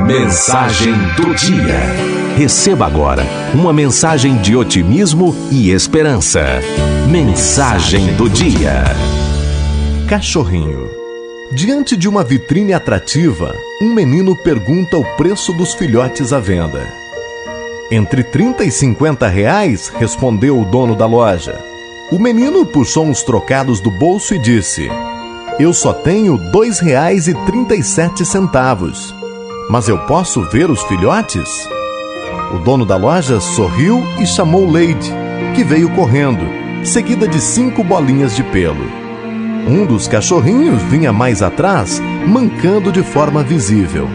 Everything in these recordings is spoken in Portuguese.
Mensagem do dia. Receba agora uma mensagem de otimismo e esperança. Mensagem do dia. Cachorrinho. Diante de uma vitrine atrativa, um menino pergunta o preço dos filhotes à venda. Entre 30 e 50 reais, respondeu o dono da loja. O menino puxou uns trocados do bolso e disse: Eu só tenho R$ 2,37 mas eu posso ver os filhotes? O dono da loja sorriu e chamou Lady, que veio correndo, seguida de cinco bolinhas de pelo. Um dos cachorrinhos vinha mais atrás, mancando de forma visível.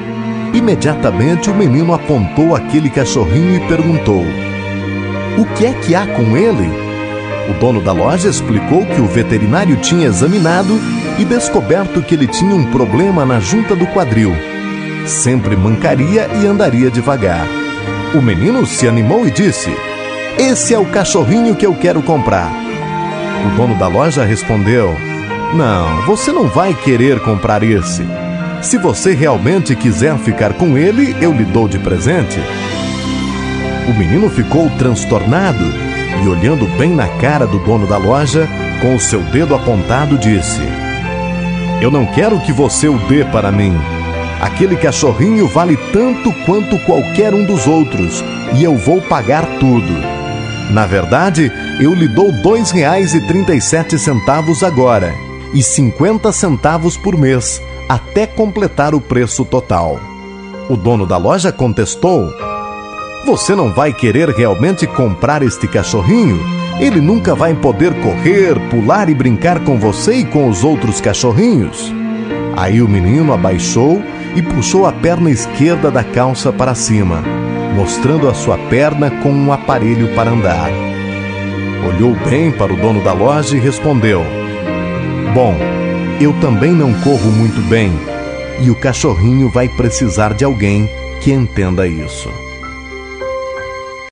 Imediatamente o menino apontou aquele cachorrinho e perguntou: O que é que há com ele? O dono da loja explicou que o veterinário tinha examinado e descoberto que ele tinha um problema na junta do quadril sempre mancaria e andaria devagar. O menino se animou e disse: Esse é o cachorrinho que eu quero comprar. O dono da loja respondeu: Não, você não vai querer comprar esse. Se você realmente quiser ficar com ele, eu lhe dou de presente. O menino ficou transtornado e, olhando bem na cara do dono da loja, com o seu dedo apontado, disse: Eu não quero que você o dê para mim. Aquele cachorrinho vale tanto quanto qualquer um dos outros e eu vou pagar tudo. Na verdade, eu lhe dou R$ 2,37 agora e 50 centavos por mês, até completar o preço total. O dono da loja contestou: Você não vai querer realmente comprar este cachorrinho? Ele nunca vai poder correr, pular e brincar com você e com os outros cachorrinhos. Aí o menino abaixou e puxou a perna esquerda da calça para cima, mostrando a sua perna com um aparelho para andar. Olhou bem para o dono da loja e respondeu: Bom, eu também não corro muito bem e o cachorrinho vai precisar de alguém que entenda isso.